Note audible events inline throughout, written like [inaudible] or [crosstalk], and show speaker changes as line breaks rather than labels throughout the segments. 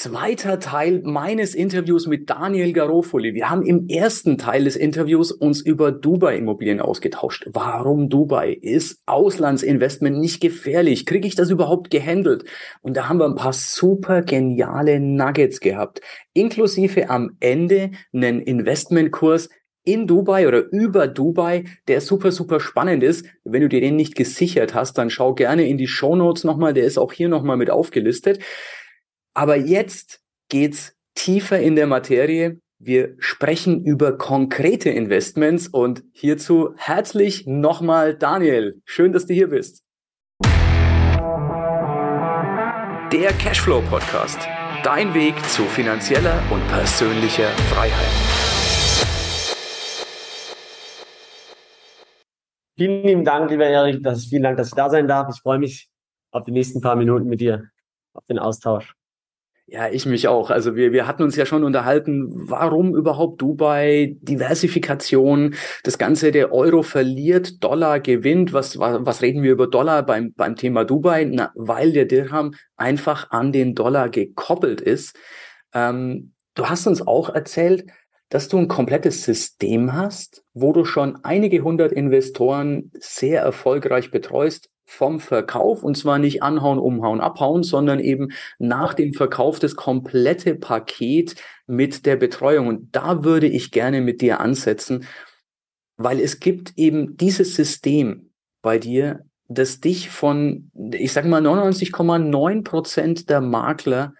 zweiter Teil meines Interviews mit Daniel Garofoli. Wir haben im ersten Teil des Interviews uns über Dubai-Immobilien ausgetauscht. Warum Dubai? Ist Auslandsinvestment nicht gefährlich? Kriege ich das überhaupt gehandelt? Und da haben wir ein paar super geniale Nuggets gehabt, inklusive am Ende einen Investmentkurs, in Dubai oder über Dubai, der super, super spannend ist. Wenn du dir den nicht gesichert hast, dann schau gerne in die Show Notes nochmal. Der ist auch hier nochmal mit aufgelistet. Aber jetzt geht's tiefer in der Materie. Wir sprechen über konkrete Investments und hierzu herzlich nochmal Daniel. Schön, dass du hier bist. Der Cashflow Podcast. Dein Weg zu finanzieller und persönlicher Freiheit.
Vielen lieben Dank, lieber Erik. Vielen Dank, dass ich da sein darf. Ich freue mich auf die nächsten paar Minuten mit dir, auf den Austausch.
Ja, ich mich auch. Also wir, wir hatten uns ja schon unterhalten, warum überhaupt Dubai, Diversifikation, das Ganze, der Euro verliert, Dollar gewinnt. Was, was, was reden wir über Dollar beim, beim Thema Dubai? Na, weil der Dirham einfach an den Dollar gekoppelt ist. Ähm, du hast uns auch erzählt, dass du ein komplettes System hast, wo du schon einige hundert Investoren sehr erfolgreich betreust, vom Verkauf und zwar nicht anhauen, umhauen, abhauen, sondern eben nach dem Verkauf das komplette Paket mit der Betreuung. Und da würde ich gerne mit dir ansetzen, weil es gibt eben dieses System bei dir, das dich von, ich sage mal, 99,9 Prozent der Makler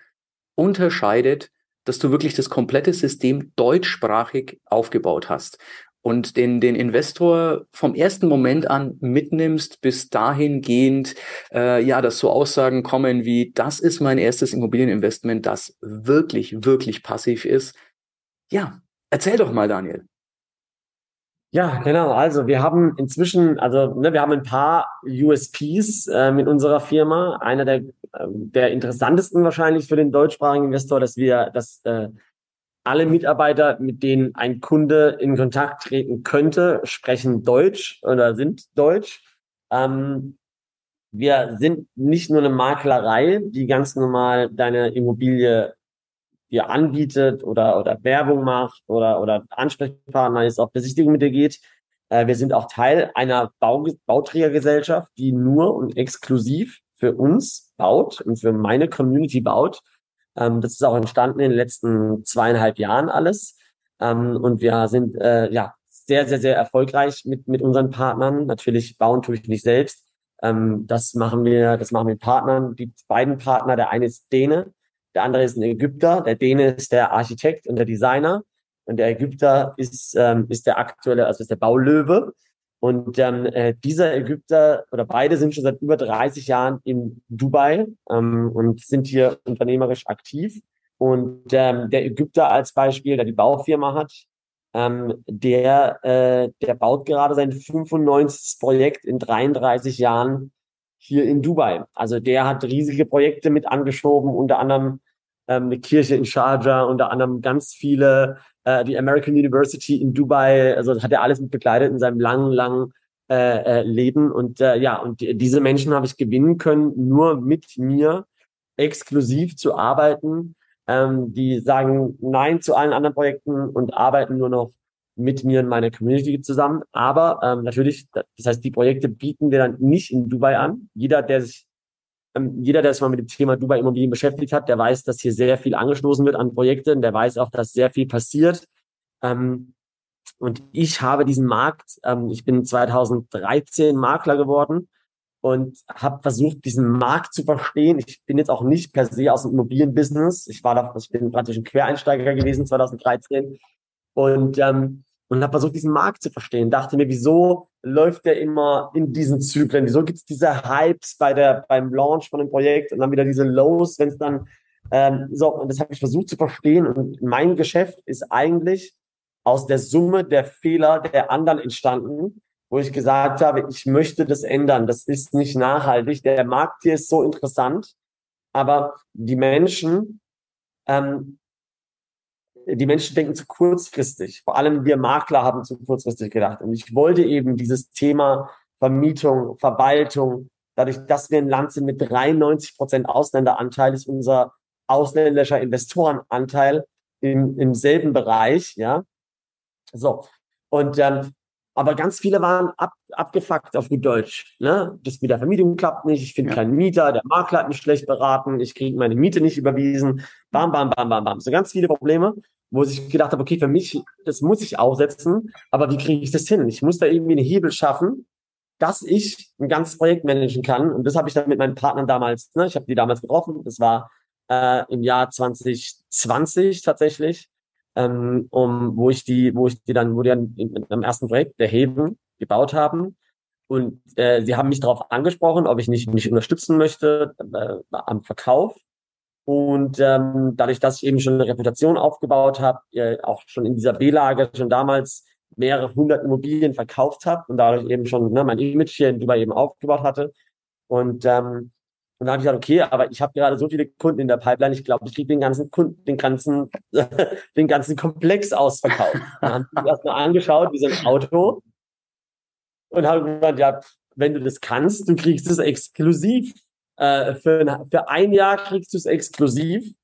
unterscheidet, dass du wirklich das komplette System deutschsprachig aufgebaut hast und den, den Investor vom ersten Moment an mitnimmst, bis dahingehend, äh, ja, dass so Aussagen kommen wie, das ist mein erstes Immobilieninvestment, das wirklich, wirklich passiv ist. Ja, erzähl doch mal, Daniel.
Ja, genau. Also wir haben inzwischen, also ne, wir haben ein paar USPs äh, mit unserer Firma. Einer der, äh, der interessantesten wahrscheinlich für den deutschsprachigen Investor, dass wir, dass äh, alle Mitarbeiter, mit denen ein Kunde in Kontakt treten könnte, sprechen Deutsch oder sind Deutsch. Ähm, wir sind nicht nur eine Maklerei, die ganz normal deine Immobilie dir anbietet oder, oder Werbung macht oder, oder Ansprechpartner ist, auf Besichtigung mit dir geht. Äh, wir sind auch Teil einer Bau Bauträgergesellschaft, die nur und exklusiv für uns baut und für meine Community baut. Ähm, das ist auch entstanden in den letzten zweieinhalb Jahren alles. Ähm, und wir sind äh, ja sehr, sehr, sehr erfolgreich mit, mit unseren Partnern. Natürlich bauen tue ich nicht selbst. Ähm, das machen wir, das machen wir mit Partnern. Die beiden Partner, der eine ist Däne, der andere ist ein Ägypter. Der Däne ist der Architekt und der Designer. Und der Ägypter ist, ähm, ist der aktuelle, also ist der Baulöwe. Und ähm, äh, dieser Ägypter oder beide sind schon seit über 30 Jahren in Dubai ähm, und sind hier unternehmerisch aktiv. Und ähm, der Ägypter als Beispiel, der die Baufirma hat, ähm, der, äh, der baut gerade sein 95. Projekt in 33 Jahren hier in Dubai. Also der hat riesige Projekte mit angeschoben, unter anderem ähm, eine Kirche in Sharjah, unter anderem ganz viele äh, die American University in Dubai, also hat er alles mit begleitet in seinem langen, langen äh, äh, Leben. Und äh, ja, und die, diese Menschen habe ich gewinnen können, nur mit mir exklusiv zu arbeiten. Ähm, die sagen Nein zu allen anderen Projekten und arbeiten nur noch mit mir und meiner Community zusammen. Aber ähm, natürlich, das heißt, die Projekte bieten wir dann nicht in Dubai an. Jeder, der sich jeder, der sich mal mit dem Thema Dubai Immobilien beschäftigt hat, der weiß, dass hier sehr viel angestoßen wird an Projekten. Der weiß auch, dass sehr viel passiert. Ähm, und ich habe diesen Markt, ähm, ich bin 2013 Makler geworden und habe versucht, diesen Markt zu verstehen. Ich bin jetzt auch nicht per se aus dem Immobilienbusiness. Ich war da, ich bin praktisch ein Quereinsteiger gewesen 2013 und ähm, und habe versucht, diesen Markt zu verstehen. Dachte mir, wieso läuft der immer in diesen Zyklen? Wieso gibt es diese Hypes bei der, beim Launch von einem Projekt und dann wieder diese Lows, wenn es dann ähm, so, und das habe ich versucht zu verstehen. Und mein Geschäft ist eigentlich aus der Summe der Fehler der anderen entstanden, wo ich gesagt habe, ich möchte das ändern. Das ist nicht nachhaltig. Der Markt hier ist so interessant, aber die Menschen ähm, die Menschen denken zu kurzfristig. Vor allem wir Makler haben zu kurzfristig gedacht. Und ich wollte eben dieses Thema Vermietung, Verwaltung, dadurch, dass wir ein Land sind mit 93 Prozent Ausländeranteil, ist unser ausländischer Investorenanteil im, im selben Bereich, ja. So. Und ähm, aber ganz viele waren ab, abgefuckt auf gut Deutsch. Ne? Das mit der Vermietung klappt nicht, ich finde ja. keinen Mieter, der Makler hat mich schlecht beraten, ich kriege meine Miete nicht überwiesen. Bam, bam, bam, bam, bam. So ganz viele Probleme, wo ich gedacht habe, okay, für mich, das muss ich aufsetzen, aber wie kriege ich das hin? Ich muss da irgendwie einen Hebel schaffen, dass ich ein ganzes Projekt managen kann. Und das habe ich dann mit meinen Partnern damals, ne, ich habe die damals getroffen, das war äh, im Jahr 2020 tatsächlich ähm, um, wo ich die, wo ich die dann, wo die dann im ersten Projekt, der Heben, gebaut haben. Und äh, sie haben mich darauf angesprochen, ob ich nicht mich unterstützen möchte äh, am Verkauf. Und ähm, dadurch, dass ich eben schon eine Reputation aufgebaut habe, äh, auch schon in dieser B-Lage schon damals mehrere hundert Immobilien verkauft habe und dadurch eben schon ne, mein Image hier in Dubai eben aufgebaut hatte. Und ähm, und dann habe ich gesagt, okay, aber ich habe gerade so viele Kunden in der Pipeline, ich glaube, ich kriege den ganzen Kunden, den ganzen, [laughs] den ganzen Komplex ausverkauft. Dann haben die erst mal angeschaut, wie so ein Auto. Und haben gesagt, ja, wenn du das kannst, du kriegst es exklusiv. Äh, für, ein, für ein Jahr kriegst du es exklusiv.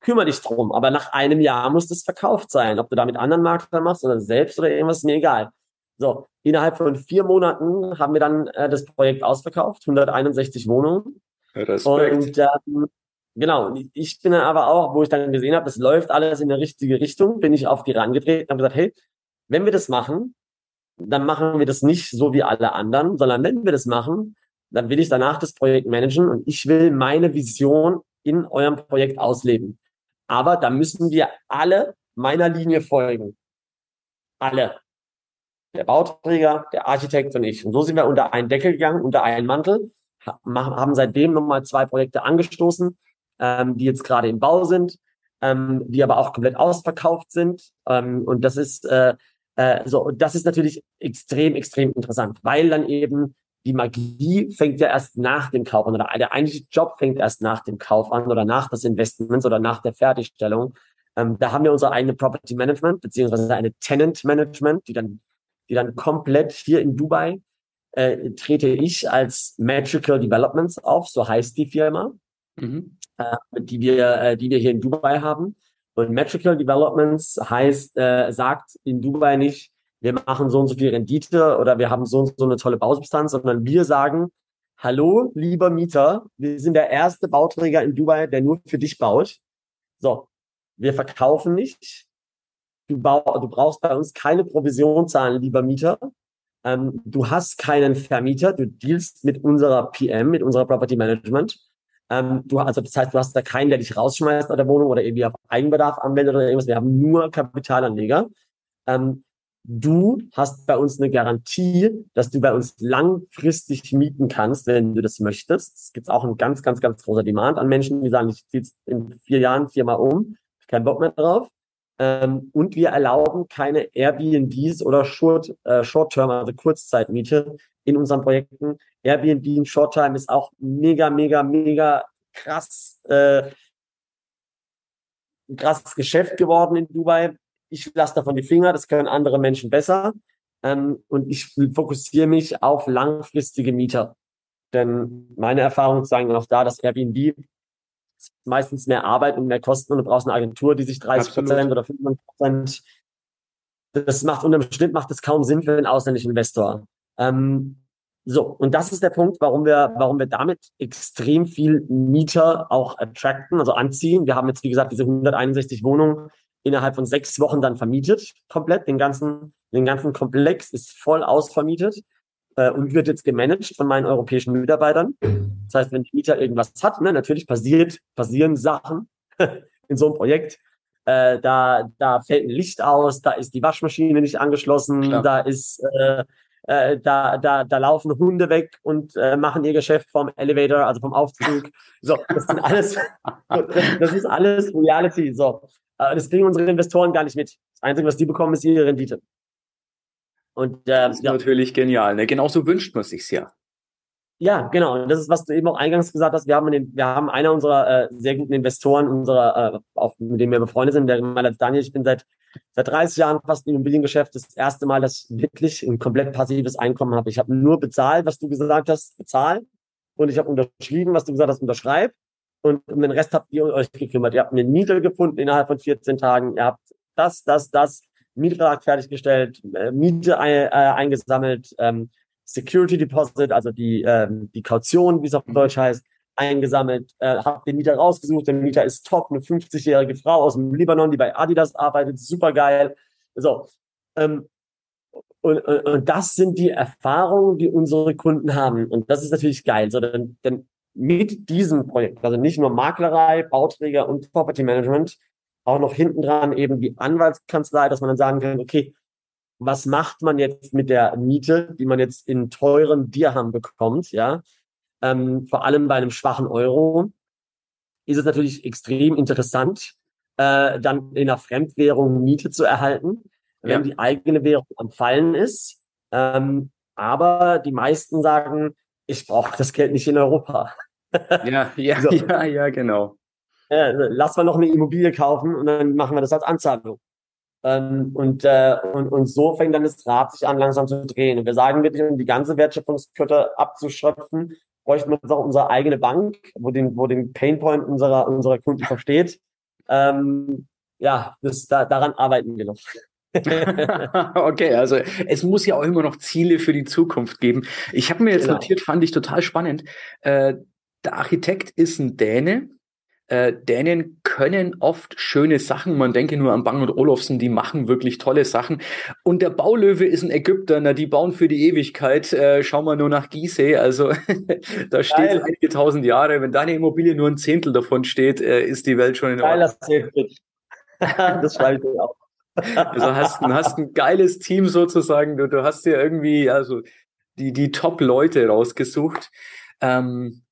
Kümmere dich drum. Aber nach einem Jahr muss das verkauft sein. Ob du da mit anderen Maklern machst oder selbst oder irgendwas, ist mir egal. So, innerhalb von vier Monaten haben wir dann äh, das Projekt ausverkauft, 161 Wohnungen. Respekt. Und ähm, genau, ich bin dann aber auch, wo ich dann gesehen habe, das läuft alles in die richtige Richtung, bin ich auf die rangetreten und habe gesagt, hey, wenn wir das machen, dann machen wir das nicht so wie alle anderen, sondern wenn wir das machen, dann will ich danach das Projekt managen und ich will meine Vision in eurem Projekt ausleben. Aber da müssen wir alle meiner Linie folgen. Alle der Bauträger, der Architekt und ich. Und so sind wir unter einen Deckel gegangen, unter einen Mantel, haben seitdem nochmal zwei Projekte angestoßen, ähm, die jetzt gerade im Bau sind, ähm, die aber auch komplett ausverkauft sind. Ähm, und das ist äh, äh, so, und das ist natürlich extrem, extrem interessant, weil dann eben die Magie fängt ja erst nach dem Kauf an oder der eigentliche Job fängt erst nach dem Kauf an oder nach des Investments oder nach der Fertigstellung. Ähm, da haben wir unser eigene Property Management beziehungsweise eine Tenant Management, die dann die dann komplett hier in Dubai äh, trete ich als Magical Developments auf, so heißt die Firma, mhm. äh, die wir, äh, die wir hier in Dubai haben. Und Magical Developments heißt, äh, sagt in Dubai nicht, wir machen so und so viel Rendite oder wir haben so und so eine tolle Bausubstanz, sondern wir sagen, hallo, lieber Mieter, wir sind der erste Bauträger in Dubai, der nur für dich baut. So, wir verkaufen nicht, Du, bau, du brauchst bei uns keine Provision zahlen, lieber Mieter. Ähm, du hast keinen Vermieter, du dealst mit unserer PM, mit unserer Property Management. Ähm, du, also das heißt, du hast da keinen, der dich rausschmeißt aus der Wohnung oder irgendwie auf Eigenbedarf anwendet oder irgendwas. Wir haben nur Kapitalanleger. Ähm, du hast bei uns eine Garantie, dass du bei uns langfristig mieten kannst, wenn du das möchtest. Es gibt auch ein ganz, ganz, ganz großer Demand an Menschen, die sagen, ich ziehe in vier Jahren viermal um, kein Bock mehr drauf. Ähm, und wir erlauben keine Airbnbs oder Short, äh, Short-Term, also Kurzzeitmiete in unseren Projekten. Airbnb und Short-Time ist auch mega, mega, mega krass, äh, krasses Geschäft geworden in Dubai. Ich lasse davon die Finger, das können andere Menschen besser. Ähm, und ich fokussiere mich auf langfristige Mieter. Denn meine Erfahrungen sagen auch da, dass Airbnb meistens mehr Arbeit und mehr Kosten und du brauchst eine Agentur, die sich 30 Prozent oder 95 Prozent, das macht unterm Schnitt macht es kaum Sinn für einen ausländischen Investor. Ähm, so, und das ist der Punkt, warum wir, warum wir damit extrem viel Mieter auch attracten, also anziehen. Wir haben jetzt, wie gesagt, diese 161 Wohnungen innerhalb von sechs Wochen dann vermietet, komplett. Den ganzen, den ganzen Komplex ist voll ausvermietet äh, und wird jetzt gemanagt von meinen europäischen Mitarbeitern. Das heißt, wenn der Mieter irgendwas hat, ne, natürlich passiert, passieren Sachen [laughs] in so einem Projekt. Äh, da, da fällt ein Licht aus, da ist die Waschmaschine nicht angeschlossen, Klar. da ist, äh, äh, da, da, da laufen Hunde weg und äh, machen ihr Geschäft vom Elevator, also vom Aufzug. So, das sind alles, [laughs] das ist alles Reality. So, das kriegen unsere Investoren gar nicht mit. Das Einzige, was die bekommen, ist ihre Rendite.
Und, äh, das ist ja. natürlich genial. Ne? Genauso wünscht man sich's ja.
Ja, genau. Und das ist, was du eben auch eingangs gesagt hast. Wir haben, den, wir haben einer unserer äh, sehr guten Investoren, unserer, äh, auch mit dem wir befreundet sind, der meiner Daniel. Ich bin seit seit 30 Jahren fast im Immobiliengeschäft. Das erste Mal, dass ich wirklich ein komplett passives Einkommen habe. Ich habe nur bezahlt, was du gesagt hast, bezahlt. Und ich habe unterschrieben, was du gesagt hast, unterschreib. Und um den Rest habt ihr euch gekümmert. Ihr habt einen Mieter gefunden innerhalb von 14 Tagen. Ihr habt das, das, das, Mietvertrag fertiggestellt, äh, Miete ein, äh, eingesammelt, ähm, Security Deposit, also die, ähm, die Kaution, wie es auf Deutsch heißt, eingesammelt, äh, habe den Mieter rausgesucht. Der Mieter ist top, eine 50-jährige Frau aus dem Libanon, die bei Adidas arbeitet, super geil. So. Ähm, und, und, und das sind die Erfahrungen, die unsere Kunden haben. Und das ist natürlich geil. So, denn, denn mit diesem Projekt, also nicht nur Maklerei, Bauträger und Property Management, auch noch hinten dran eben die Anwaltskanzlei, dass man dann sagen kann, okay, was macht man jetzt mit der Miete, die man jetzt in teurem Dirham bekommt, ja? ähm, vor allem bei einem schwachen Euro, ist es natürlich extrem interessant, äh, dann in einer Fremdwährung Miete zu erhalten, wenn ja. die eigene Währung am Fallen ist. Ähm, aber die meisten sagen, ich brauche das Geld nicht in Europa.
Ja, [laughs] ja, so. ja, ja, genau.
Äh, lass mal noch eine Immobilie kaufen und dann machen wir das als Anzahlung. Ähm, und, äh, und, und so fängt dann das Rad sich an, langsam zu drehen. Und wir sagen wirklich, um die ganze Wertschöpfungskette abzuschöpfen, bräuchten wir auch unsere eigene Bank, wo den, wo den Painpoint unserer, unserer Kunden versteht. Ähm, ja, das, da, daran arbeiten wir noch. [laughs]
okay, also es muss ja auch immer noch Ziele für die Zukunft geben. Ich habe mir jetzt genau. notiert, fand ich total spannend. Äh, der Architekt ist ein Däne, äh, Dänen können oft schöne Sachen. Man denke nur an Bang und Olufsen, die machen wirklich tolle Sachen. Und der Baulöwe ist ein Ägypter, na, die bauen für die Ewigkeit. Äh, schau mal nur nach Gizeh. Also [laughs] da steht Geil. einige tausend Jahre. Wenn deine Immobilie nur ein Zehntel davon steht, äh, ist die Welt schon in Ordnung. [laughs] das schreibe ich auch. Also hast, hast ein geiles Team sozusagen. Du, du hast dir irgendwie also die, die Top-Leute rausgesucht. Ähm,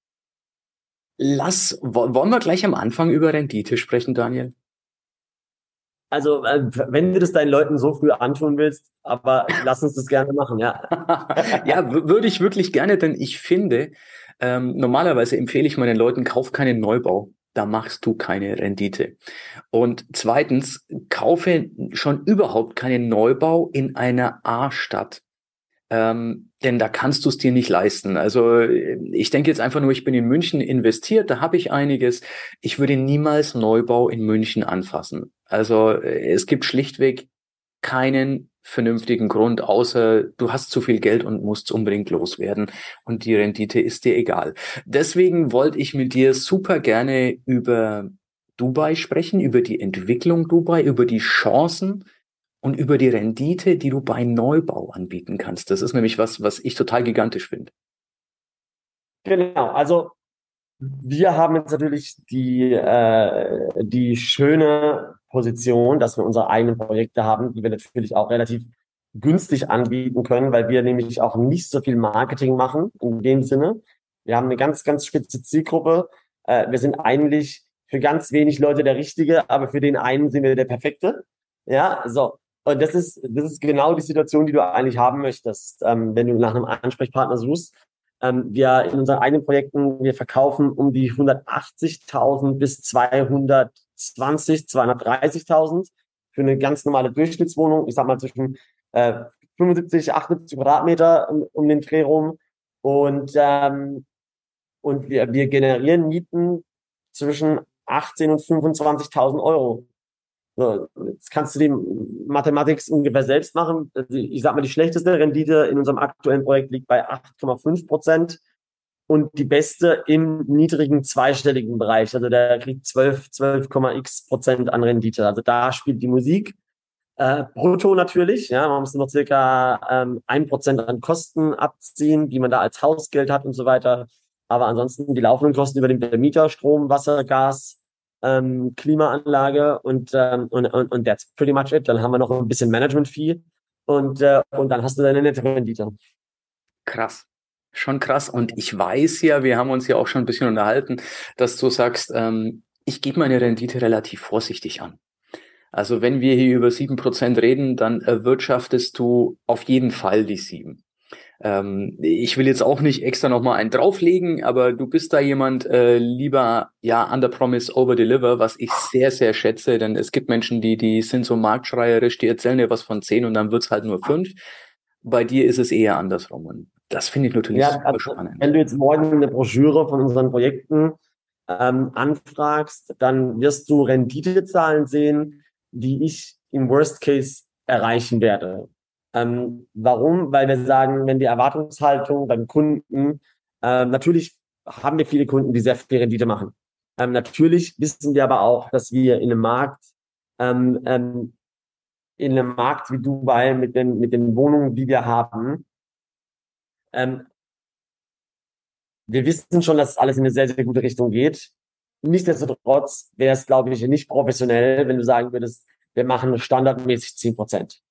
Lass, wollen wir gleich am Anfang über Rendite sprechen, Daniel?
Also, äh, wenn du das deinen Leuten so früh antun willst, aber lass uns das gerne machen, ja. [laughs]
ja, würde ich wirklich gerne, denn ich finde, ähm, normalerweise empfehle ich meinen Leuten, kauf keinen Neubau. Da machst du keine Rendite. Und zweitens, kaufe schon überhaupt keinen Neubau in einer A-Stadt. Ähm, denn da kannst du es dir nicht leisten. Also ich denke jetzt einfach nur, ich bin in München investiert, da habe ich einiges. Ich würde niemals Neubau in München anfassen. Also es gibt schlichtweg keinen vernünftigen Grund, außer du hast zu viel Geld und musst unbedingt loswerden und die Rendite ist dir egal. Deswegen wollte ich mit dir super gerne über Dubai sprechen, über die Entwicklung Dubai, über die Chancen, und über die Rendite, die du bei Neubau anbieten kannst. Das ist nämlich was, was ich total gigantisch finde.
Genau, also wir haben jetzt natürlich die, äh, die schöne Position, dass wir unsere eigenen Projekte haben, die wir natürlich auch relativ günstig anbieten können, weil wir nämlich auch nicht so viel Marketing machen in dem Sinne. Wir haben eine ganz, ganz spitze Zielgruppe. Äh, wir sind eigentlich für ganz wenig Leute der Richtige, aber für den einen sind wir der Perfekte. Ja, so. Und das ist, das ist genau die Situation, die du eigentlich haben möchtest, ähm, wenn du nach einem Ansprechpartner suchst. Ähm, wir in unseren eigenen Projekten, wir verkaufen um die 180.000 bis 220, 230.000 für eine ganz normale Durchschnittswohnung. Ich sag mal zwischen äh, 75, 78 Quadratmeter um, um den Dreh rum. Und, ähm, und wir, wir generieren Mieten zwischen 18 und 25.000 Euro. So, jetzt kannst du die Mathematik ungefähr selbst machen. Ich sag mal, die schlechteste Rendite in unserem aktuellen Projekt liegt bei 8,5 Prozent und die beste im niedrigen zweistelligen Bereich. Also der kriegt 12, 12,x Prozent an Rendite. Also da spielt die Musik. Äh, brutto natürlich, ja, man muss noch circa ähm, ein Prozent an Kosten abziehen, die man da als Hausgeld hat und so weiter. Aber ansonsten die laufenden Kosten über den Mieter, Strom, Wasser, Gas, ähm, Klimaanlage und, ähm, und, und, und that's pretty much it. Dann haben wir noch ein bisschen Management-Fee und, äh, und dann hast du deine nette Rendite.
Krass. Schon krass. Und ich weiß ja, wir haben uns ja auch schon ein bisschen unterhalten, dass du sagst, ähm, ich gebe meine Rendite relativ vorsichtig an. Also wenn wir hier über sieben Prozent reden, dann erwirtschaftest du auf jeden Fall die sieben. Ähm, ich will jetzt auch nicht extra nochmal einen drauflegen, aber du bist da jemand äh, lieber ja under promise over deliver, was ich sehr sehr schätze, denn es gibt Menschen, die die sind so marktschreierisch, die erzählen dir was von zehn und dann wird's halt nur fünf. Bei dir ist es eher andersrum und das finde ich natürlich ja, super
also, spannend. Wenn du jetzt morgen eine Broschüre von unseren Projekten ähm, anfragst, dann wirst du Renditezahlen sehen, die ich im Worst Case erreichen werde. Ähm, warum? Weil wir sagen, wenn die Erwartungshaltung beim Kunden, äh, natürlich haben wir viele Kunden, die sehr viel Rendite machen. Ähm, natürlich wissen wir aber auch, dass wir in einem Markt, ähm, ähm, in einem Markt wie Dubai mit den, mit den Wohnungen, die wir haben, ähm, wir wissen schon, dass alles in eine sehr, sehr gute Richtung geht. Nichtsdestotrotz wäre es, glaube ich, nicht professionell, wenn du sagen würdest, wir machen standardmäßig zehn Prozent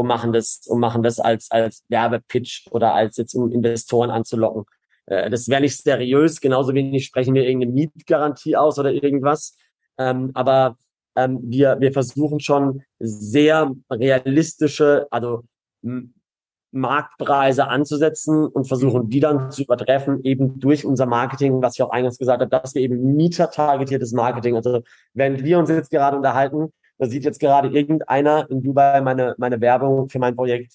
und machen das und machen das als als Werbepitch oder als jetzt um Investoren anzulocken. Äh, das wäre nicht seriös. Genauso wenig sprechen wir irgendeine Mietgarantie aus oder irgendwas. Ähm, aber ähm, wir wir versuchen schon sehr realistische, also Marktpreise anzusetzen und versuchen, die dann zu übertreffen, eben durch unser Marketing, was ich auch eingangs gesagt habe, dass wir eben mietertargetiertes Marketing, also während wir uns jetzt gerade unterhalten, da sieht jetzt gerade irgendeiner in Dubai meine, meine Werbung für mein Projekt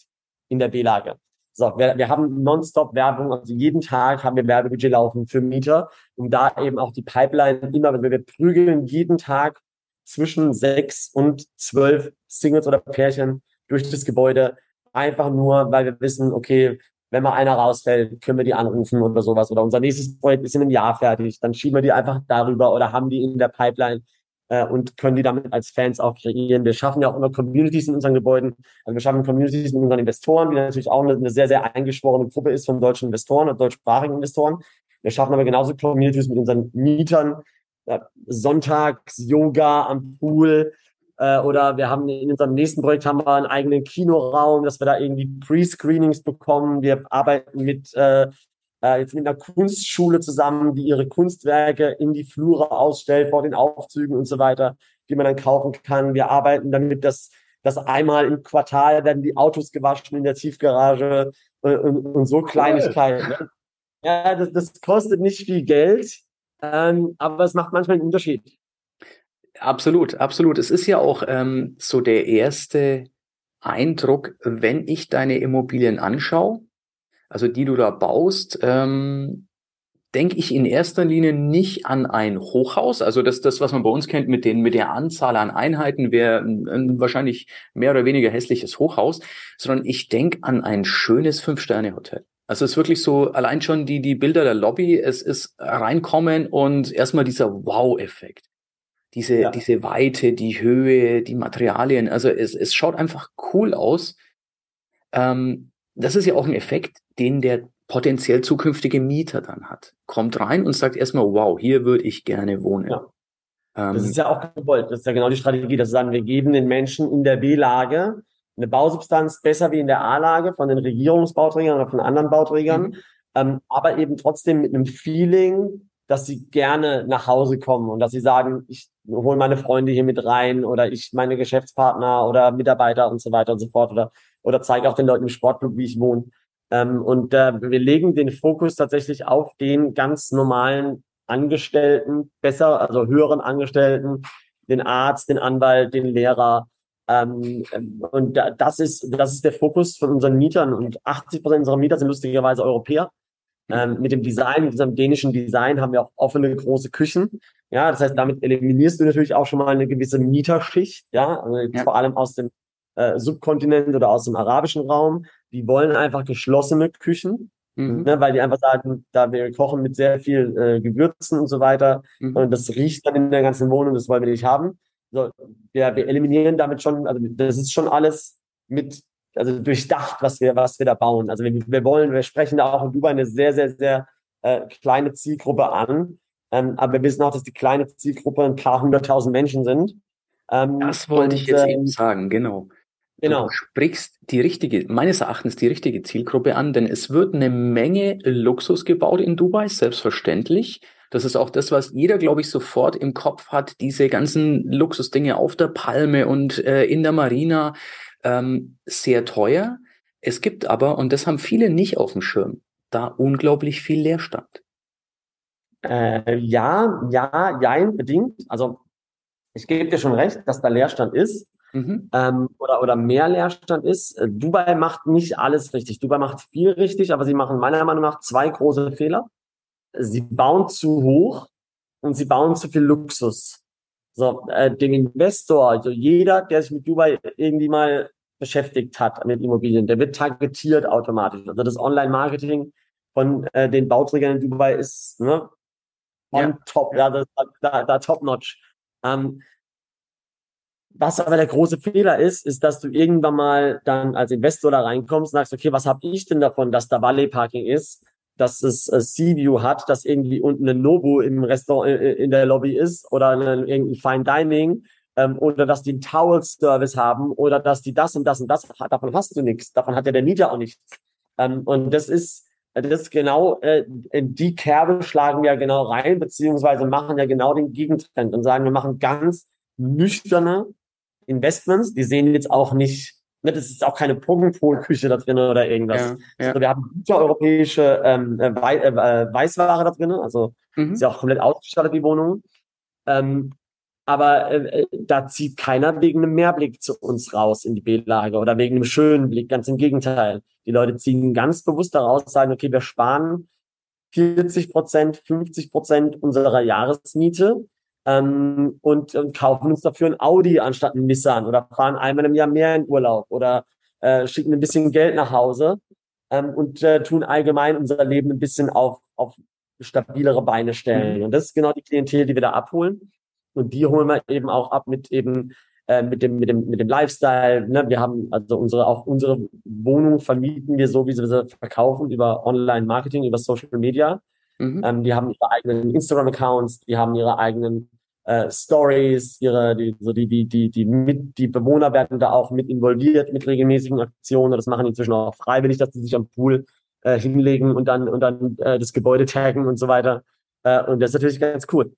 in der B-Lage. So, wir, wir haben nonstop Werbung, also jeden Tag haben wir Werbebudget laufen für Mieter, um da eben auch die Pipeline immer, wenn wir prügeln jeden Tag zwischen sechs und zwölf Singles oder Pärchen durch das Gebäude, einfach nur, weil wir wissen, okay, wenn mal einer rausfällt, können wir die anrufen oder sowas. Oder unser nächstes Projekt ist in einem Jahr fertig, dann schieben wir die einfach darüber oder haben die in der Pipeline äh, und können die damit als Fans auch kreieren. Wir schaffen ja auch immer Communities in unseren Gebäuden. Also wir schaffen Communities mit unseren Investoren, die natürlich auch eine, eine sehr, sehr eingeschworene Gruppe ist von deutschen Investoren und deutschsprachigen Investoren. Wir schaffen aber genauso Communities mit unseren Mietern, äh, Sonntags, Yoga am Pool, äh, oder wir haben in unserem nächsten Projekt haben wir einen eigenen Kinoraum, dass wir da irgendwie Pre-Screenings bekommen. Wir arbeiten mit äh, äh, jetzt mit einer Kunstschule zusammen, die ihre Kunstwerke in die Flure ausstellt vor den Aufzügen und so weiter, die man dann kaufen kann. Wir arbeiten damit, dass dass einmal im Quartal werden die Autos gewaschen in der Tiefgarage äh, und, und so Kleinigkeiten. Ne? Ja, das, das kostet nicht viel Geld, ähm, aber es macht manchmal einen Unterschied.
Absolut, absolut. Es ist ja auch ähm, so der erste Eindruck, wenn ich deine Immobilien anschaue, also die du da baust, ähm, denke ich in erster Linie nicht an ein Hochhaus. Also das, das, was man bei uns kennt mit den, mit der Anzahl an Einheiten, wäre ein, ein wahrscheinlich mehr oder weniger hässliches Hochhaus, sondern ich denke an ein schönes Fünf-Sterne-Hotel. Also es ist wirklich so, allein schon die, die Bilder der Lobby, es ist reinkommen und erstmal dieser Wow-Effekt diese, ja. diese Weite, die Höhe, die Materialien. Also es, es schaut einfach cool aus. Ähm, das ist ja auch ein Effekt, den der potenziell zukünftige Mieter dann hat. Kommt rein und sagt erstmal, wow, hier würde ich gerne wohnen. Ja.
Ähm, das ist ja auch gewollt. Das ist ja genau die Strategie, dass wir sagen, wir geben den Menschen in der B-Lage eine Bausubstanz besser wie in der A-Lage von den Regierungsbauträgern oder von anderen Bauträgern, mhm. ähm, aber eben trotzdem mit einem Feeling, dass sie gerne nach Hause kommen und dass sie sagen, ich hole meine Freunde hier mit rein oder ich meine Geschäftspartner oder Mitarbeiter und so weiter und so fort oder oder zeige auch den Leuten im Sportclub, wie ich wohne. Ähm, und äh, wir legen den Fokus tatsächlich auf den ganz normalen Angestellten, besser, also höheren Angestellten, den Arzt, den Anwalt, den Lehrer. Ähm, und das ist das ist der Fokus von unseren Mietern und 80 Prozent unserer Mieter sind lustigerweise Europäer. Ähm, mit dem Design, mit diesem dänischen Design haben wir auch offene große Küchen. Ja, das heißt, damit eliminierst du natürlich auch schon mal eine gewisse Mieterschicht. Ja, also ja. vor allem aus dem äh, Subkontinent oder aus dem arabischen Raum. Die wollen einfach geschlossene Küchen. Mhm. Ne, weil die einfach sagen, da wir kochen mit sehr viel äh, Gewürzen und so weiter mhm. und das riecht dann in der ganzen Wohnung, das wollen wir nicht haben. So, wir, wir eliminieren damit schon, also das ist schon alles mit also durchdacht, was wir, was wir da bauen. Also wir, wir wollen, wir sprechen da auch in Dubai eine sehr, sehr, sehr äh, kleine Zielgruppe an. Ähm, aber wir wissen auch, dass die kleine Zielgruppe ein paar hunderttausend Menschen sind.
Ähm, das wollte und, ich jetzt ähm, eben sagen, genau. Genau. Du sprichst die richtige, meines Erachtens die richtige Zielgruppe an, denn es wird eine Menge Luxus gebaut in Dubai, selbstverständlich. Das ist auch das, was jeder, glaube ich, sofort im Kopf hat, diese ganzen Luxusdinge auf der Palme und äh, in der Marina ähm, sehr teuer. Es gibt aber, und das haben viele nicht auf dem Schirm, da unglaublich viel Leerstand.
Äh, ja, ja, jein, bedingt. Also ich gebe dir schon recht, dass da Leerstand ist. Mhm. Ähm, oder, oder mehr Leerstand ist. Äh, Dubai macht nicht alles richtig. Dubai macht viel richtig, aber sie machen meiner Meinung nach zwei große Fehler. Sie bauen zu hoch und sie bauen zu viel Luxus. So, äh, dem Investor, also jeder, der sich mit Dubai irgendwie mal beschäftigt hat mit Immobilien, der wird targetiert automatisch. Also das Online-Marketing von äh, den Bauträgern in Dubai ist ne, on ja. top, ja, das, da, da top notch. Ähm, was aber der große Fehler ist, ist, dass du irgendwann mal dann als Investor da reinkommst und sagst, okay, was habe ich denn davon, dass da Valley Parking ist, dass es äh, Sea-View hat, dass irgendwie unten ein Nobu im Restaurant äh, in der Lobby ist oder ein, irgendwie Fine Dining ähm, oder dass die einen Towel-Service haben oder dass die das und das und das, davon hast du nichts, davon hat ja der Mieter auch nichts. Ähm, und das ist, das ist genau, äh, die Kerbe schlagen wir genau rein, beziehungsweise machen ja genau den Gegentrend und sagen, wir machen ganz nüchterne Investments, die sehen jetzt auch nicht, ne, das ist auch keine Poggenpol-Küche da drin oder irgendwas. Ja, ja. Also wir haben gute europäische ähm, äh, äh, Weißware da drin, also mhm. ist ja auch komplett ausgestattet, die Wohnung. Ähm, aber äh, äh, da zieht keiner wegen einem Mehrblick zu uns raus in die B-Lage oder wegen einem schönen Blick. Ganz im Gegenteil. Die Leute ziehen ganz bewusst daraus, sagen, okay, wir sparen 40 Prozent, 50 Prozent unserer Jahresmiete ähm, und, und kaufen uns dafür ein Audi anstatt ein Nissan oder fahren einmal im Jahr mehr in Urlaub oder äh, schicken ein bisschen Geld nach Hause ähm, und äh, tun allgemein unser Leben ein bisschen auf, auf stabilere Beine stellen. Mhm. Und das ist genau die Klientel, die wir da abholen. Und die holen wir eben auch ab mit eben äh, mit dem mit dem mit dem Lifestyle. Ne? Wir haben also unsere auch unsere Wohnung vermieten wir so, wie sie verkaufen über Online-Marketing, über Social Media. Mhm. Ähm, die haben ihre eigenen Instagram-Accounts, die haben ihre eigenen äh, Stories, ihre, die, so die, die, die, die, mit, die Bewohner werden da auch mit involviert mit regelmäßigen Aktionen. Das machen die inzwischen auch freiwillig, dass sie sich am Pool äh, hinlegen und dann und dann äh, das Gebäude taggen und so weiter. Äh, und das ist natürlich ganz cool.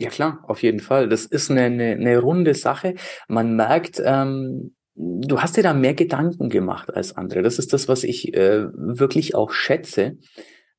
Ja klar, auf jeden Fall. Das ist eine, eine, eine runde Sache. Man merkt, ähm, du hast dir da mehr Gedanken gemacht als andere. Das ist das, was ich äh, wirklich auch schätze.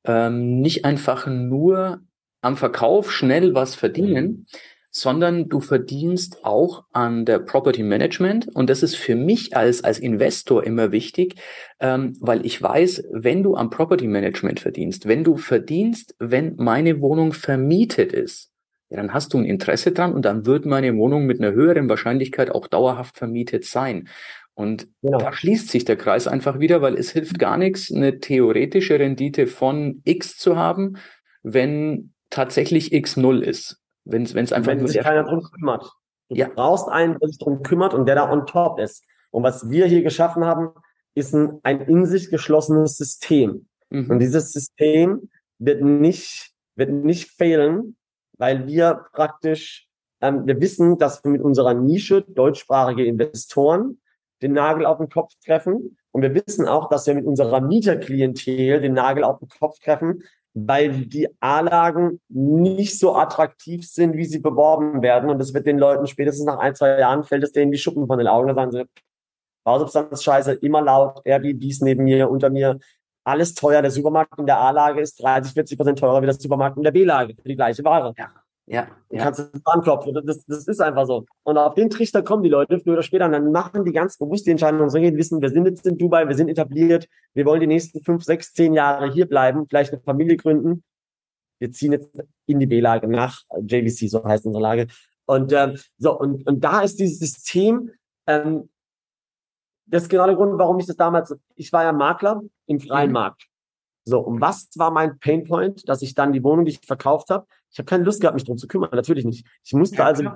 Ähm, nicht einfach nur am Verkauf schnell was verdienen, sondern du verdienst auch an der Property Management. Und das ist für mich als, als Investor immer wichtig, ähm, weil ich weiß, wenn du am Property Management verdienst, wenn du verdienst, wenn meine Wohnung vermietet ist, ja, dann hast du ein Interesse dran und dann wird meine Wohnung mit einer höheren Wahrscheinlichkeit auch dauerhaft vermietet sein. Und genau. da schließt sich der Kreis einfach wieder, weil es hilft gar nichts, eine theoretische Rendite von X zu haben, wenn tatsächlich X null ist. Wenn es einfach
wenn sich keiner drum kümmert. Du ja. brauchst einen, der sich drum kümmert und der da on top ist. Und was wir hier geschaffen haben, ist ein, ein in sich geschlossenes System. Mhm. Und dieses System wird nicht, wird nicht fehlen, weil wir praktisch, ähm, wir wissen, dass wir mit unserer Nische deutschsprachige Investoren den Nagel auf den Kopf treffen. Und wir wissen auch, dass wir mit unserer Mieterklientel den Nagel auf den Kopf treffen, weil die A-Lagen nicht so attraktiv sind, wie sie beworben werden. Und das wird den Leuten spätestens nach ein, zwei Jahren fällt es denen die Schuppen von den Augen. Da sagen sie, Bausubstanz scheiße, immer laut, Airbnbs neben mir, unter mir, alles teuer. Der Supermarkt in der A-Lage ist 30, 40 Prozent teurer wie der Supermarkt in der B-Lage für die gleiche Ware. Ja. Ja, du ja. kannst es anklopfen. Das, das ist einfach so. Und auf den Trichter kommen die Leute früher oder später und dann machen die ganz bewusst die Entscheidung und sagen, wir wissen, wir sind jetzt in Dubai, wir sind etabliert, wir wollen die nächsten fünf, sechs, zehn Jahre hier bleiben, vielleicht eine Familie gründen. Wir ziehen jetzt in die B-Lage nach JVC, so heißt unsere Lage. Und ähm, so, und, und da ist dieses System, ähm, das ist genau der Grund, warum ich das damals, ich war ja Makler im freien mhm. Markt. So, und was war mein Painpoint, dass ich dann die Wohnung, die ich verkauft habe, ich habe keine Lust gehabt, mich drum zu kümmern, natürlich nicht. Ich musste ja, also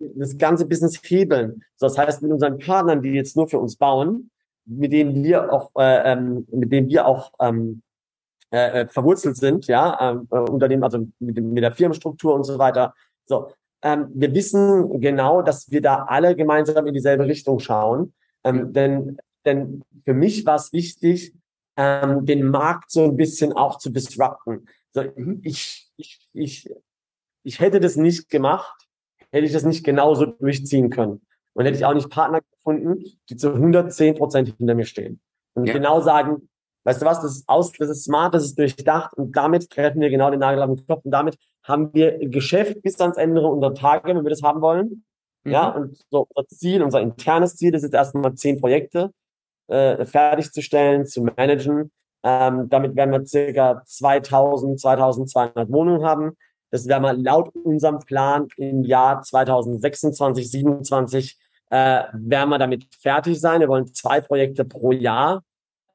das ganze Business hebeln. So, das heißt, mit unseren Partnern, die jetzt nur für uns bauen, mit denen wir auch, äh, ähm, mit denen wir auch ähm, äh, äh verwurzelt sind, ja, ähm, äh, unter dem, also mit, dem, mit der Firmenstruktur und so weiter. So, ähm, wir wissen genau, dass wir da alle gemeinsam in dieselbe Richtung schauen. Ähm, denn, denn für mich war es wichtig, ähm, den Markt so ein bisschen auch zu disrupten. So, mhm. ich, ich, ich, ich hätte das nicht gemacht, hätte ich das nicht genauso durchziehen können. Und hätte ich auch nicht Partner gefunden, die zu 110 Prozent hinter mir stehen. Und ja. genau sagen, weißt du was, das ist aus, das ist smart, das ist durchdacht und damit treffen wir genau den Nagel auf den Kopf und damit haben wir Geschäft bis ans Ende unserer Tage, wenn wir das haben wollen. Mhm. Ja, und so unser Ziel, unser internes Ziel, ist erstmal zehn Projekte äh, fertigzustellen, zu managen. Ähm, damit werden wir circa 2000, 2200 Wohnungen haben. Das wäre mal laut unserem Plan im Jahr 2026, 2027 äh, werden wir damit fertig sein. Wir wollen zwei Projekte pro Jahr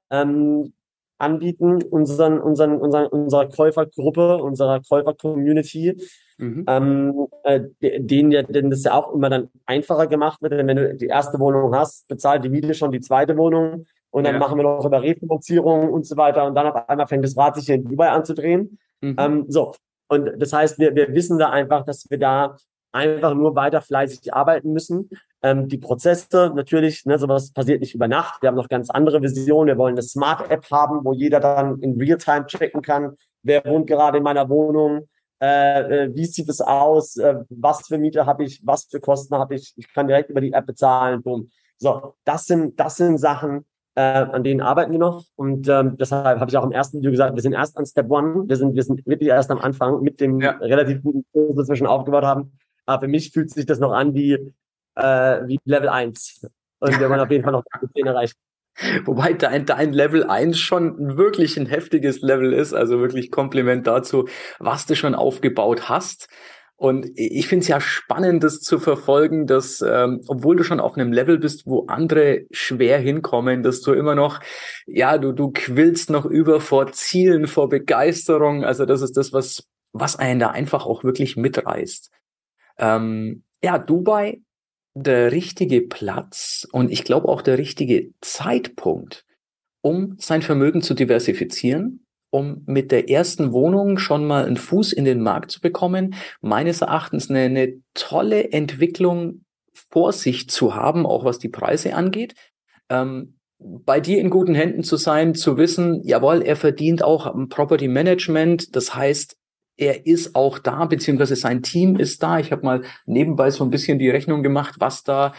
ähm, anbieten, unseren, unseren, unseren, unserer Käufergruppe, unserer Käufer-Community, mhm. ähm, äh, denen ja, denen das ja auch immer dann einfacher gemacht wird. Denn wenn du die erste Wohnung hast, bezahlt die Miete schon die zweite Wohnung und dann ja. machen wir noch über Refinanzierung und so weiter und dann auf einmal fängt das Rad sich hier in Dubai anzudrehen. Mhm. Ähm, so. Und das heißt, wir, wir wissen da einfach, dass wir da einfach nur weiter fleißig arbeiten müssen. Ähm, die Prozesse natürlich, ne, sowas passiert nicht über Nacht. Wir haben noch ganz andere Visionen. Wir wollen eine Smart-App haben, wo jeder dann in Realtime checken kann, wer wohnt gerade in meiner Wohnung, äh, äh, wie sieht es aus, äh, was für Miete habe ich, was für Kosten habe ich. Ich kann direkt über die App bezahlen. Boom. So, das sind, das sind Sachen, äh, an denen arbeiten wir noch. Und ähm, deshalb habe ich auch im ersten Video gesagt, wir sind erst an Step One. Wir sind, wir sind wirklich erst am Anfang mit dem ja. relativ guten Kurs, das wir schon aufgebaut haben. Aber für mich fühlt sich das noch an wie äh, wie Level 1. Und wir wollen auf jeden Fall noch [laughs] 10 erreichen.
Wobei dein, dein Level 1 schon wirklich ein heftiges Level ist, also wirklich Kompliment dazu, was du schon aufgebaut hast. Und ich finde es ja spannend, das zu verfolgen, dass, ähm, obwohl du schon auf einem Level bist, wo andere schwer hinkommen, dass du immer noch, ja, du, du quillst noch über vor Zielen, vor Begeisterung. Also das ist das, was, was einen da einfach auch wirklich mitreißt. Ähm, ja, Dubai der richtige Platz und ich glaube auch der richtige Zeitpunkt, um sein Vermögen zu diversifizieren, um mit der ersten Wohnung schon mal einen Fuß in den Markt zu bekommen, meines Erachtens eine, eine tolle Entwicklung vor sich zu haben, auch was die Preise angeht. Ähm, bei dir in guten Händen zu sein, zu wissen, jawohl, er verdient auch Property Management, das heißt, er ist auch da, beziehungsweise sein Team ist da. Ich habe mal nebenbei so ein bisschen die Rechnung gemacht, was da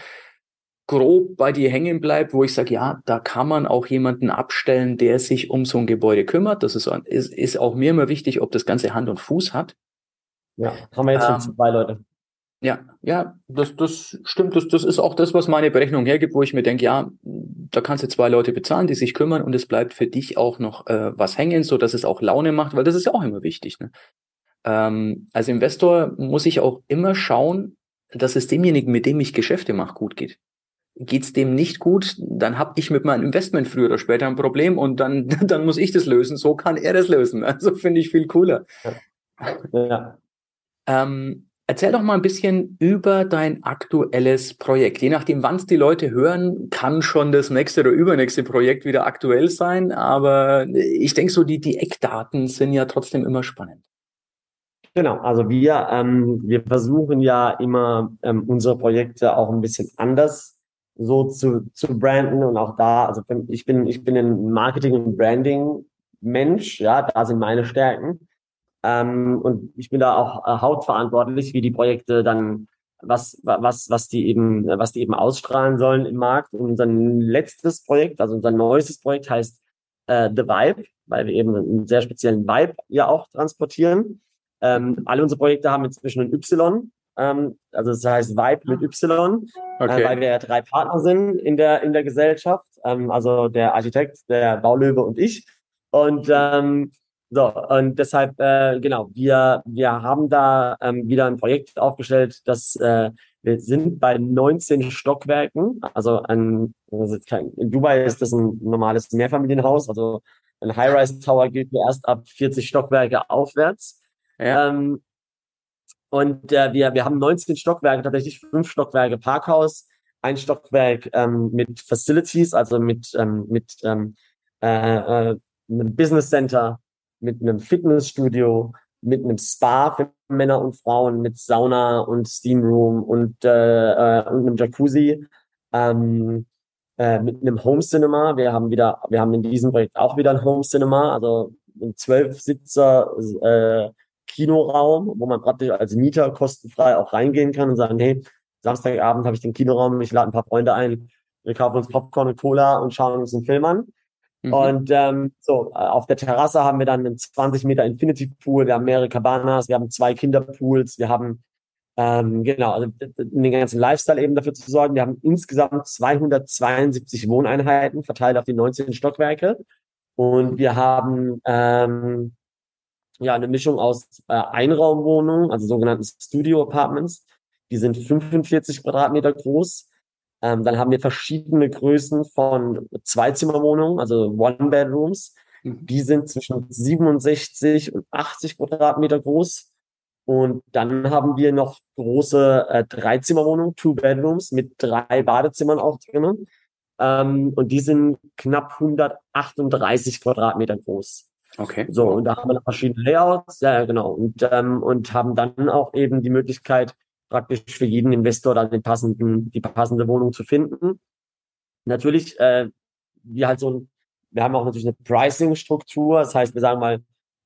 grob bei dir hängen bleibt, wo ich sage, ja, da kann man auch jemanden abstellen, der sich um so ein Gebäude kümmert. Das ist, ist, ist auch mir immer wichtig, ob das Ganze Hand und Fuß hat.
Ja, haben wir jetzt ähm, schon zwei Leute.
Ja, ja, das, das stimmt. Das, das ist auch das, was meine Berechnung hergibt, wo ich mir denke, ja, da kannst du zwei Leute bezahlen, die sich kümmern und es bleibt für dich auch noch äh, was hängen, so dass es auch Laune macht, weil das ist ja auch immer wichtig. Ne? Ähm, als Investor muss ich auch immer schauen, dass es demjenigen, mit dem ich Geschäfte mache, gut geht. Geht's dem nicht gut, dann habe ich mit meinem Investment früher oder später ein Problem und dann, [laughs] dann muss ich das lösen. So kann er das lösen. Also finde ich viel cooler. Ja. Ähm, erzähl doch mal ein bisschen über dein aktuelles Projekt. Je nachdem, wann es die Leute hören, kann schon das nächste oder übernächste Projekt wieder aktuell sein. Aber ich denke so, die, die Eckdaten sind ja trotzdem immer spannend.
Genau, also wir, ähm, wir versuchen ja immer ähm, unsere Projekte auch ein bisschen anders so zu, zu branden und auch da, also ich bin, ich bin ein Marketing- und Branding-Mensch, ja, da sind meine Stärken. Ähm, und ich bin da auch äh, hauptverantwortlich, wie die Projekte dann, was, was, was die eben, was die eben ausstrahlen sollen im Markt. Und unser letztes Projekt, also unser neuestes Projekt heißt äh, The Vibe, weil wir eben einen sehr speziellen Vibe ja auch transportieren. Ähm, alle unsere Projekte haben inzwischen ein Y. Ähm, also das heißt Vibe mit Y, äh, okay. äh, weil wir ja drei Partner sind in der, in der Gesellschaft. Ähm, also der Architekt, der Baulöwe und ich. Und ähm, so, und deshalb, äh, genau, wir, wir haben da ähm, wieder ein Projekt aufgestellt, das äh, wir sind bei 19 Stockwerken. Also ein, also in Dubai ist das ein normales Mehrfamilienhaus. Also ein High-Rise Tower gilt erst ab 40 Stockwerke aufwärts. Ja. Ähm, und äh, wir, wir haben 19 Stockwerke, tatsächlich fünf Stockwerke Parkhaus, ein Stockwerk ähm, mit Facilities, also mit, ähm, mit ähm, äh, äh, einem Business Center, mit einem Fitnessstudio, mit einem Spa für Männer und Frauen, mit Sauna und Steam Room und, äh, äh, und einem Jacuzzi, ähm, äh, mit einem Home Cinema. Wir haben wieder, wir haben in diesem Projekt auch wieder ein Home Cinema, also ein zwölf Sitzer äh, Kinoraum, wo man praktisch als Mieter kostenfrei auch reingehen kann und sagen, hey, Samstagabend habe ich den Kinoraum, ich lade ein paar Freunde ein, wir kaufen uns Popcorn und Cola und schauen uns einen Film an. Mhm. Und ähm, so, auf der Terrasse haben wir dann einen 20 Meter Infinity Pool, wir haben mehrere Cabanas, wir haben zwei Kinderpools, wir haben ähm, genau, also den ganzen Lifestyle eben dafür zu sorgen. Wir haben insgesamt 272 Wohneinheiten verteilt auf die 19 Stockwerke. Und wir haben ähm, ja eine Mischung aus äh, Einraumwohnungen, also sogenannten Studio Apartments. Die sind 45 Quadratmeter groß. Ähm, dann haben wir verschiedene Größen von Zweizimmerwohnungen, also One-Bedrooms. Mhm. Die sind zwischen 67 und 80 Quadratmeter groß. Und dann haben wir noch große äh, Dreizimmerwohnungen, Two Bedrooms mit drei Badezimmern auch drinnen. Ähm, und die sind knapp 138 Quadratmeter groß.
Okay.
So, und da haben wir verschiedene Layouts, ja, genau. Und, ähm, und haben dann auch eben die Möglichkeit, praktisch für jeden Investor dann den passenden, die passende Wohnung zu finden. Natürlich, äh, wir halt so ein, wir haben auch natürlich eine Pricing-Struktur. Das heißt, wir sagen mal,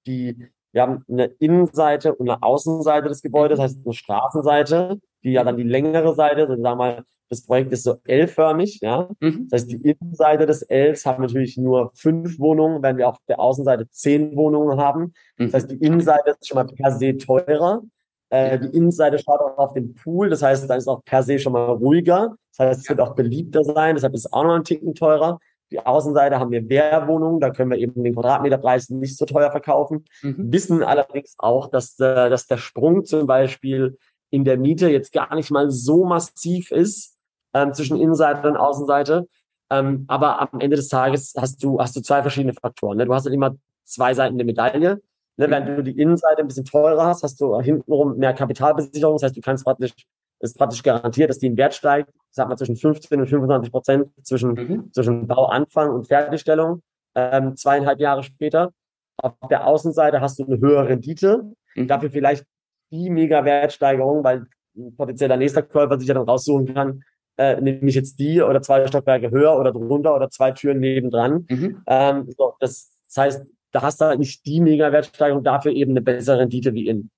die, wir haben eine Innenseite und eine Außenseite des Gebäudes, das heißt eine Straßenseite, die ja dann die längere Seite, so sagen wir mal, das Projekt ist so L-förmig, ja. Mhm. Das heißt, die Innenseite des Ls haben natürlich nur fünf Wohnungen, wenn wir auf der Außenseite zehn Wohnungen haben. Das heißt, die Innenseite ist schon mal per se teurer. Äh, die Innenseite schaut auch auf den Pool, das heißt, da ist auch per se schon mal ruhiger. Das heißt, es wird auch beliebter sein, deshalb ist es auch noch ein Ticken teurer. Die Außenseite haben wir Mehrwohnungen, da können wir eben den Quadratmeterpreis nicht so teuer verkaufen. Mhm. Wissen allerdings auch, dass, äh, dass der Sprung zum Beispiel in der Miete jetzt gar nicht mal so massiv ist, ähm, zwischen Innenseite und Außenseite. Ähm, aber am Ende des Tages hast du, hast du zwei verschiedene Faktoren. Ne? Du hast halt immer zwei Seiten der Medaille. Ne? Wenn du die Innenseite ein bisschen teurer hast, hast du hintenrum mehr Kapitalbesicherung. Das heißt, du kannst praktisch, ist praktisch garantiert, dass die im Wert steigt. Sag mal zwischen 15 und 25 Prozent zwischen, mhm. zwischen Bauanfang und Fertigstellung. Ähm, zweieinhalb Jahre später. Auf der Außenseite hast du eine höhere Rendite. Mhm. Dafür vielleicht die mega Wertsteigerung, weil ein potenzieller nächster Käufer sich ja dann raussuchen kann, äh, nehme ich jetzt die oder zwei Stockwerke höher oder drunter oder zwei Türen nebendran. Mhm. Ähm, so, das, das heißt, da hast du halt nicht die Mega-Wertsteigerung, dafür eben eine bessere Rendite wie in.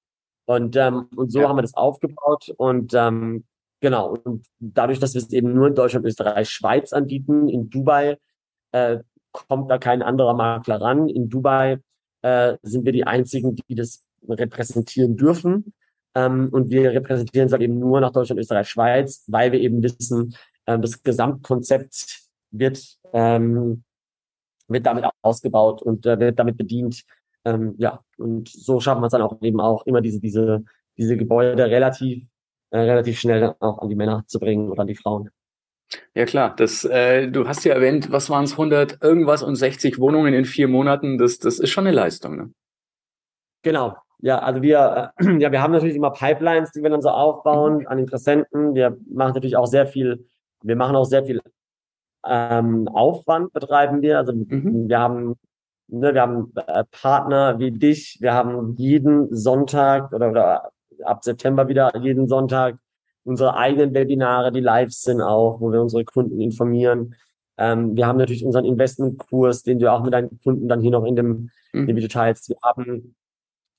Und, ähm, und so ja. haben wir das aufgebaut und ähm, genau. Und dadurch, dass wir es eben nur in Deutschland, Österreich, Schweiz anbieten, in Dubai äh, kommt da kein anderer Makler ran. In Dubai äh, sind wir die einzigen, die das repräsentieren dürfen. Ähm, und wir repräsentieren es halt eben nur nach Deutschland, Österreich, Schweiz, weil wir eben wissen, ähm, das Gesamtkonzept wird, ähm, wird damit ausgebaut und äh, wird damit bedient. Ähm, ja, und so schaffen wir es dann auch eben auch immer diese, diese, diese Gebäude relativ, äh, relativ schnell auch an die Männer zu bringen oder an die Frauen.
Ja klar, das, äh, du hast ja erwähnt, was waren es, 100 irgendwas und 60 Wohnungen in vier Monaten, das, das ist schon eine Leistung. Ne?
Genau, ja, also wir, äh, [clears throat] ja, wir haben natürlich immer Pipelines, die wir dann so aufbauen mhm. an Interessenten. Wir machen natürlich auch sehr viel, wir machen auch sehr viel ähm, Aufwand betreiben wir. Also mhm. wir haben, ne, wir haben äh, Partner wie dich. Wir haben jeden Sonntag oder, oder ab September wieder jeden Sonntag unsere eigenen Webinare, die live sind auch, wo wir unsere Kunden informieren. Ähm, wir haben natürlich unseren Investmentkurs, den du auch mit deinen Kunden dann hier noch in dem, mhm. Video teilst. Wir haben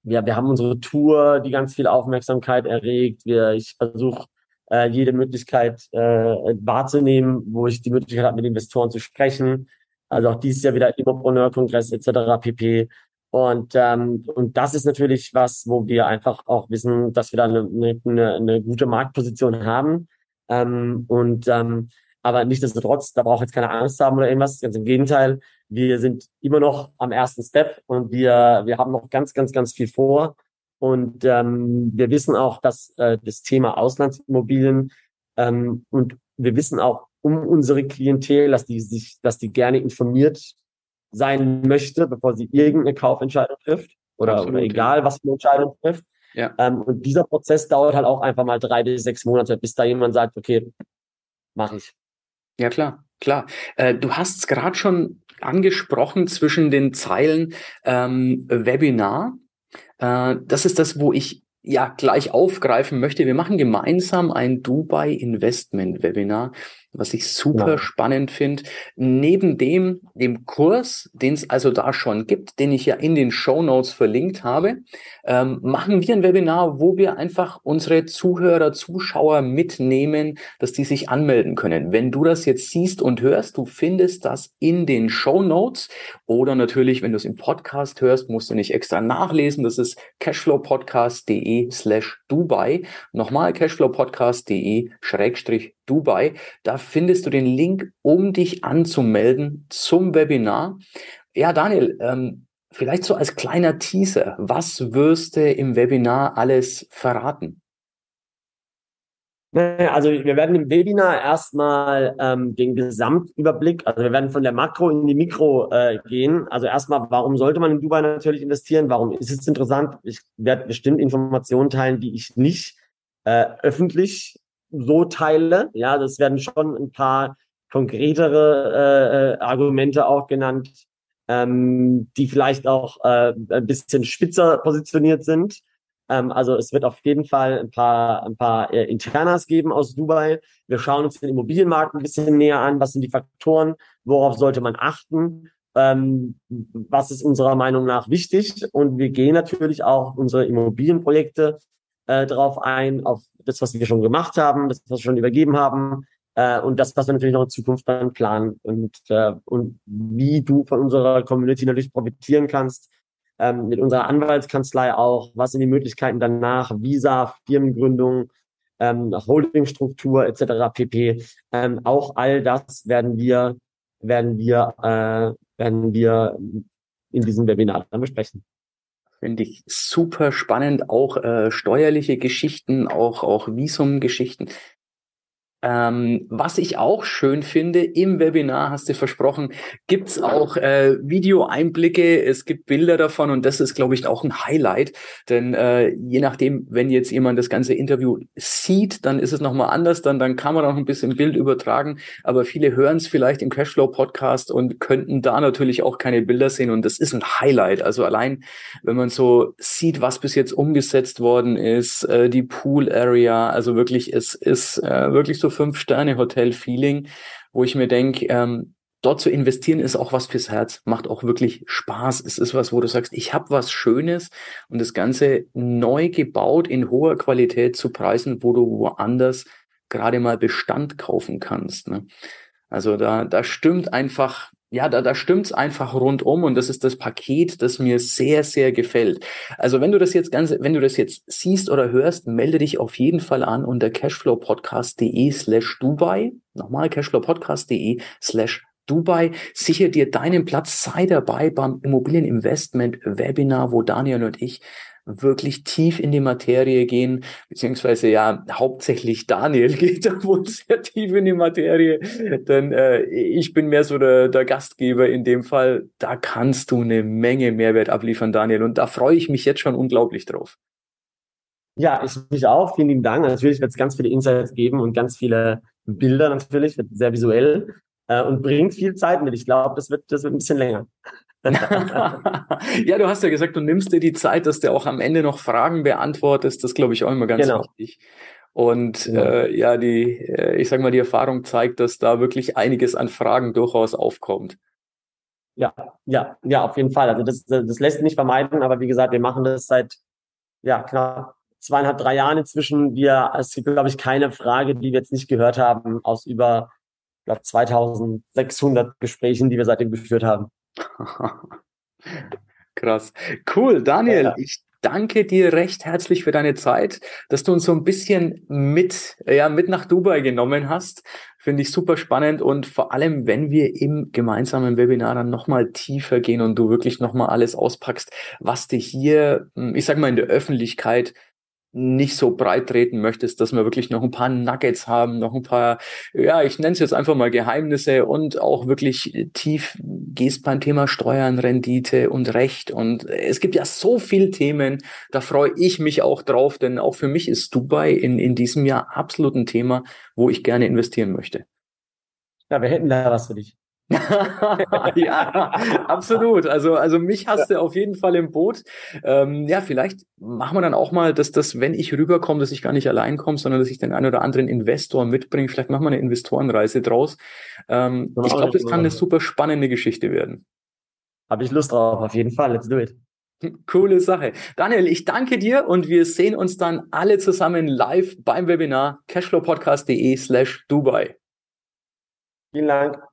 wir, wir haben unsere Tour, die ganz viel Aufmerksamkeit erregt. Wir, ich versuche äh, jede Möglichkeit äh, wahrzunehmen, wo ich die Möglichkeit habe, mit Investoren zu sprechen. Also auch dieses Jahr wieder Immopreneur-Kongress etc. pp. Und, ähm, und das ist natürlich was, wo wir einfach auch wissen, dass wir da eine, eine, eine gute Marktposition haben. Ähm, und ähm, aber nichtsdestotrotz, da braucht jetzt keine Angst haben oder irgendwas. Ganz im Gegenteil, wir sind immer noch am ersten Step und wir, wir haben noch ganz, ganz, ganz viel vor. Und ähm, wir wissen auch, dass äh, das Thema Auslandsimmobilien ähm, und wir wissen auch um unsere Klientel, dass die sich, dass die gerne informiert sein möchte, bevor sie irgendeine Kaufentscheidung trifft oder, oder egal, was für eine Entscheidung trifft. Ja. Ähm, und dieser Prozess dauert halt auch einfach mal drei bis sechs Monate, bis da jemand sagt, okay, mache ich.
Ja, klar, klar. Äh, du hast es gerade schon angesprochen zwischen den Zeilen ähm, Webinar. Äh, das ist das, wo ich ja gleich aufgreifen möchte. Wir machen gemeinsam ein Dubai Investment Webinar was ich super ja. spannend finde. Neben dem, dem Kurs, den es also da schon gibt, den ich ja in den Show Notes verlinkt habe, ähm, machen wir ein Webinar, wo wir einfach unsere Zuhörer, Zuschauer mitnehmen, dass die sich anmelden können. Wenn du das jetzt siehst und hörst, du findest das in den Show Notes oder natürlich, wenn du es im Podcast hörst, musst du nicht extra nachlesen. Das ist cashflowpodcast.de slash Dubai. Nochmal cashflowpodcast.de schrägstrich Dubai. Da findest du den Link, um dich anzumelden zum Webinar. Ja, Daniel, ähm, vielleicht so als kleiner Teaser, was wirst du im Webinar alles verraten?
Also wir werden im Webinar erstmal ähm, den Gesamtüberblick, also wir werden von der Makro in die Mikro äh, gehen. Also erstmal, warum sollte man in Dubai natürlich investieren? Warum ist es interessant? Ich werde bestimmt Informationen teilen, die ich nicht äh, öffentlich so teile. Ja, das werden schon ein paar konkretere äh, äh Argumente auch genannt, ähm, die vielleicht auch äh, ein bisschen spitzer positioniert sind. Ähm, also es wird auf jeden Fall ein paar, ein paar äh, Internas geben aus Dubai. Wir schauen uns den Immobilienmarkt ein bisschen näher an. Was sind die Faktoren? Worauf sollte man achten? Ähm, was ist unserer Meinung nach wichtig? Und wir gehen natürlich auch unsere Immobilienprojekte äh, darauf ein, auf das, was wir schon gemacht haben, das, was wir schon übergeben haben, äh, und das, was wir natürlich noch in Zukunft dann planen und, äh, und wie du von unserer Community natürlich profitieren kannst, ähm, mit unserer Anwaltskanzlei auch, was sind die Möglichkeiten danach, Visa, Firmengründung, ähm, Holdingstruktur etc. pp. Ähm, auch all das werden wir werden wir äh, werden wir in diesem Webinar dann besprechen.
Finde ich super spannend, auch äh, steuerliche Geschichten, auch auch Visumgeschichten. Ähm, was ich auch schön finde, im Webinar hast du versprochen, gibt's auch äh, Videoeinblicke, es gibt Bilder davon und das ist, glaube ich, auch ein Highlight. Denn äh, je nachdem, wenn jetzt jemand das ganze Interview sieht, dann ist es nochmal anders, dann, dann kann man auch ein bisschen Bild übertragen. Aber viele hören es vielleicht im Cashflow-Podcast und könnten da natürlich auch keine Bilder sehen. Und das ist ein Highlight. Also allein, wenn man so sieht, was bis jetzt umgesetzt worden ist, äh, die Pool-Area, also wirklich, es ist äh, wirklich so Fünf-Sterne-Hotel-Feeling, wo ich mir denke, ähm, dort zu investieren ist auch was fürs Herz, macht auch wirklich Spaß. Es ist was, wo du sagst, ich habe was Schönes und das Ganze neu gebaut in hoher Qualität zu Preisen, wo du woanders gerade mal Bestand kaufen kannst. Ne? Also da, da stimmt einfach ja, da, da stimmt's einfach rundum und das ist das Paket, das mir sehr, sehr gefällt. Also wenn du das jetzt ganze, wenn du das jetzt siehst oder hörst, melde dich auf jeden Fall an unter cashflowpodcast.de slash Dubai. Nochmal cashflowpodcast.de slash Dubai. Sicher dir deinen Platz, sei dabei beim Immobilieninvestment Webinar, wo Daniel und ich wirklich tief in die Materie gehen, beziehungsweise ja hauptsächlich Daniel [laughs] geht da wohl sehr tief in die Materie, denn äh, ich bin mehr so der, der Gastgeber in dem Fall. Da kannst du eine Menge Mehrwert abliefern, Daniel, und da freue ich mich jetzt schon unglaublich drauf.
Ja, ich mich auch. Vielen lieben Dank. Natürlich wird es ganz viele Insights geben und ganz viele Bilder natürlich, wird sehr visuell äh, und bringt viel Zeit mit. Ich glaube, das wird, das wird ein bisschen länger. [laughs]
ja, du hast ja gesagt, du nimmst dir die Zeit, dass du auch am Ende noch Fragen beantwortest. Das glaube ich auch immer ganz genau. wichtig. Und ja. Äh, ja, die, äh, ich sag mal, die Erfahrung zeigt, dass da wirklich einiges an Fragen durchaus aufkommt.
Ja, ja, ja, auf jeden Fall. Also das, das lässt nicht vermeiden, aber wie gesagt, wir machen das seit ja knapp zweieinhalb, drei Jahren inzwischen. Wir, es gibt, glaube ich, keine Frage, die wir jetzt nicht gehört haben aus über glaube 2600 Gesprächen, die wir seitdem geführt haben. [laughs]
Krass. Cool, Daniel. Ja. Ich danke dir recht herzlich für deine Zeit, dass du uns so ein bisschen mit, ja, mit nach Dubai genommen hast. Finde ich super spannend und vor allem, wenn wir im gemeinsamen Webinar dann nochmal tiefer gehen und du wirklich nochmal alles auspackst, was dir hier, ich sag mal, in der Öffentlichkeit nicht so breit treten möchtest, dass wir wirklich noch ein paar Nuggets haben, noch ein paar, ja, ich nenne es jetzt einfach mal Geheimnisse und auch wirklich tief gehst beim Thema Steuern, Rendite und Recht. Und es gibt ja so viele Themen, da freue ich mich auch drauf, denn auch für mich ist Dubai in, in diesem Jahr absolut ein Thema, wo ich gerne investieren möchte.
Ja, wir hätten da was für dich. [laughs]
ja, absolut. Also, also mich hast du auf jeden Fall im Boot. Ähm, ja, vielleicht machen wir dann auch mal, dass das, wenn ich rüberkomme, dass ich gar nicht allein komme, sondern dass ich den einen oder anderen Investor mitbringe. Vielleicht machen wir eine Investorenreise draus. Ähm, ich glaube, das kann eine super spannende Geschichte werden.
Habe ich Lust drauf, auf jeden Fall. Let's do it.
Coole Sache. Daniel, ich danke dir und wir sehen uns dann alle zusammen live beim Webinar cashflowpodcast.de slash Dubai.
Vielen Dank.